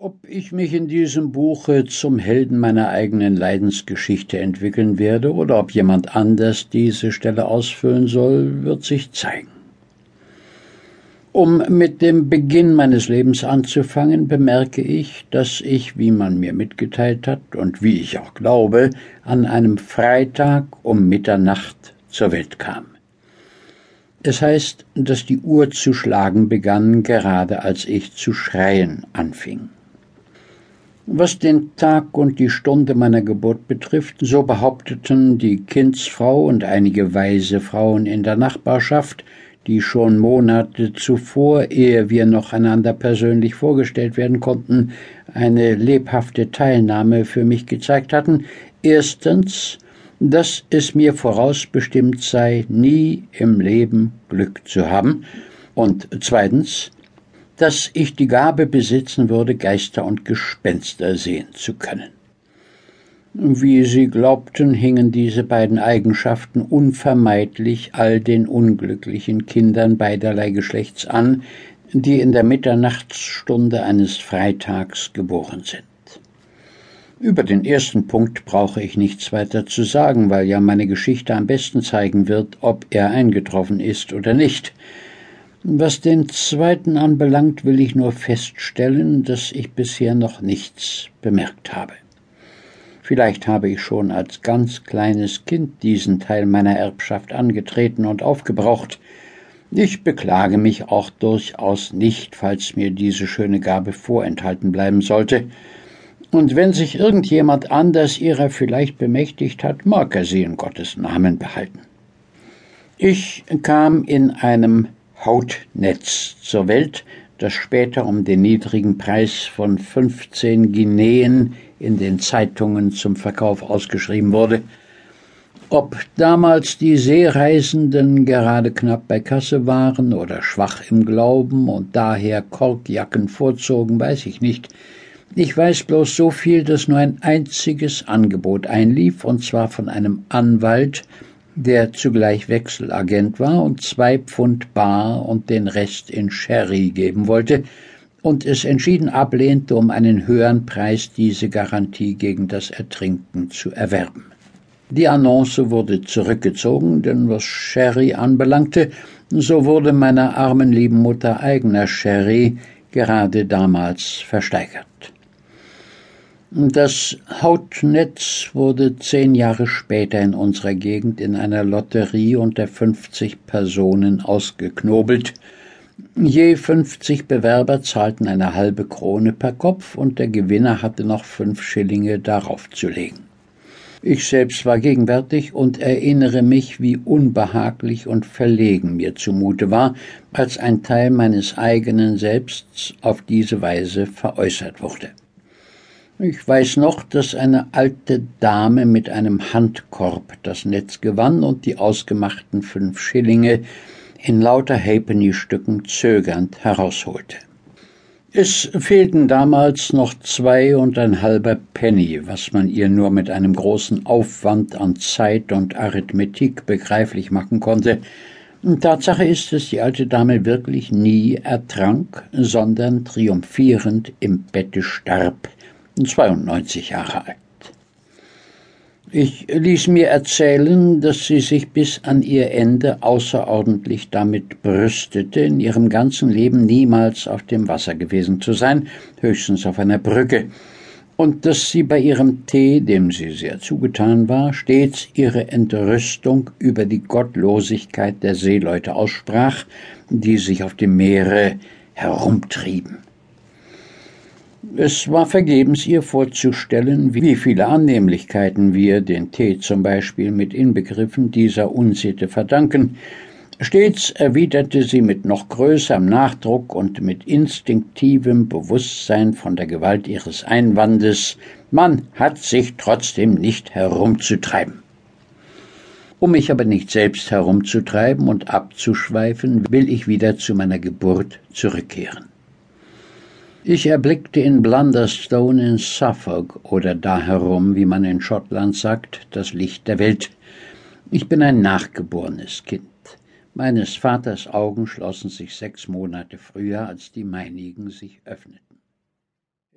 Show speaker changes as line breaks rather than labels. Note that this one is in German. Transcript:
Ob ich mich in diesem Buche zum Helden meiner eigenen Leidensgeschichte entwickeln werde oder ob jemand anders diese Stelle ausfüllen soll, wird sich zeigen. Um mit dem Beginn meines Lebens anzufangen, bemerke ich, dass ich, wie man mir mitgeteilt hat und wie ich auch glaube, an einem Freitag um Mitternacht zur Welt kam. Es heißt, dass die Uhr zu schlagen begann, gerade als ich zu schreien anfing. Was den Tag und die Stunde meiner Geburt betrifft, so behaupteten die Kindsfrau und einige weise Frauen in der Nachbarschaft, die schon Monate zuvor, ehe wir noch einander persönlich vorgestellt werden konnten, eine lebhafte Teilnahme für mich gezeigt hatten, erstens, dass es mir vorausbestimmt sei, nie im Leben Glück zu haben, und zweitens, dass ich die Gabe besitzen würde, Geister und Gespenster sehen zu können. Wie sie glaubten, hingen diese beiden Eigenschaften unvermeidlich all den unglücklichen Kindern beiderlei Geschlechts an, die in der Mitternachtsstunde eines Freitags geboren sind. Über den ersten Punkt brauche ich nichts weiter zu sagen, weil ja meine Geschichte am besten zeigen wird, ob er eingetroffen ist oder nicht. Was den zweiten anbelangt, will ich nur feststellen, dass ich bisher noch nichts bemerkt habe. Vielleicht habe ich schon als ganz kleines Kind diesen Teil meiner Erbschaft angetreten und aufgebraucht. Ich beklage mich auch durchaus nicht, falls mir diese schöne Gabe vorenthalten bleiben sollte. Und wenn sich irgendjemand anders ihrer vielleicht bemächtigt hat, mag er sie in Gottes Namen behalten. Ich kam in einem Hautnetz zur Welt, das später um den niedrigen Preis von 15 Guineen in den Zeitungen zum Verkauf ausgeschrieben wurde. Ob damals die Seereisenden gerade knapp bei Kasse waren oder schwach im Glauben und daher Korkjacken vorzogen, weiß ich nicht. Ich weiß bloß so viel, dass nur ein einziges Angebot einlief, und zwar von einem Anwalt, der zugleich Wechselagent war und zwei Pfund bar und den Rest in Sherry geben wollte, und es entschieden ablehnte, um einen höheren Preis diese Garantie gegen das Ertrinken zu erwerben. Die Annonce wurde zurückgezogen, denn was Sherry anbelangte, so wurde meiner armen lieben Mutter eigener Sherry gerade damals versteigert. Das Hautnetz wurde zehn Jahre später in unserer Gegend in einer Lotterie unter fünfzig Personen ausgeknobelt. Je fünfzig Bewerber zahlten eine halbe Krone per Kopf und der Gewinner hatte noch fünf Schillinge darauf zu legen. Ich selbst war gegenwärtig und erinnere mich, wie unbehaglich und verlegen mir zumute war, als ein Teil meines eigenen Selbsts auf diese Weise veräußert wurde. Ich weiß noch, dass eine alte Dame mit einem Handkorb das Netz gewann und die ausgemachten fünf Schillinge in lauter Halfpenny-Stücken zögernd herausholte. Es fehlten damals noch zwei und ein halber Penny, was man ihr nur mit einem großen Aufwand an Zeit und Arithmetik begreiflich machen konnte. Tatsache ist, dass die alte Dame wirklich nie ertrank, sondern triumphierend im Bette starb, 92 Jahre alt. Ich ließ mir erzählen, dass sie sich bis an ihr Ende außerordentlich damit brüstete, in ihrem ganzen Leben niemals auf dem Wasser gewesen zu sein, höchstens auf einer Brücke, und dass sie bei ihrem Tee, dem sie sehr zugetan war, stets ihre Entrüstung über die Gottlosigkeit der Seeleute aussprach, die sich auf dem Meere herumtrieben. Es war vergebens, ihr vorzustellen, wie viele Annehmlichkeiten wir, den Tee zum Beispiel mit inbegriffen, dieser Unsitte verdanken. Stets erwiderte sie mit noch größerem Nachdruck und mit instinktivem Bewusstsein von der Gewalt ihres Einwandes, man hat sich trotzdem nicht herumzutreiben. Um mich aber nicht selbst herumzutreiben und abzuschweifen, will ich wieder zu meiner Geburt zurückkehren. Ich erblickte in Blunderstone in Suffolk oder da herum, wie man in Schottland sagt, das Licht der Welt. Ich bin ein nachgeborenes Kind. Meines Vaters Augen schlossen sich sechs Monate früher, als die meinigen sich öffneten.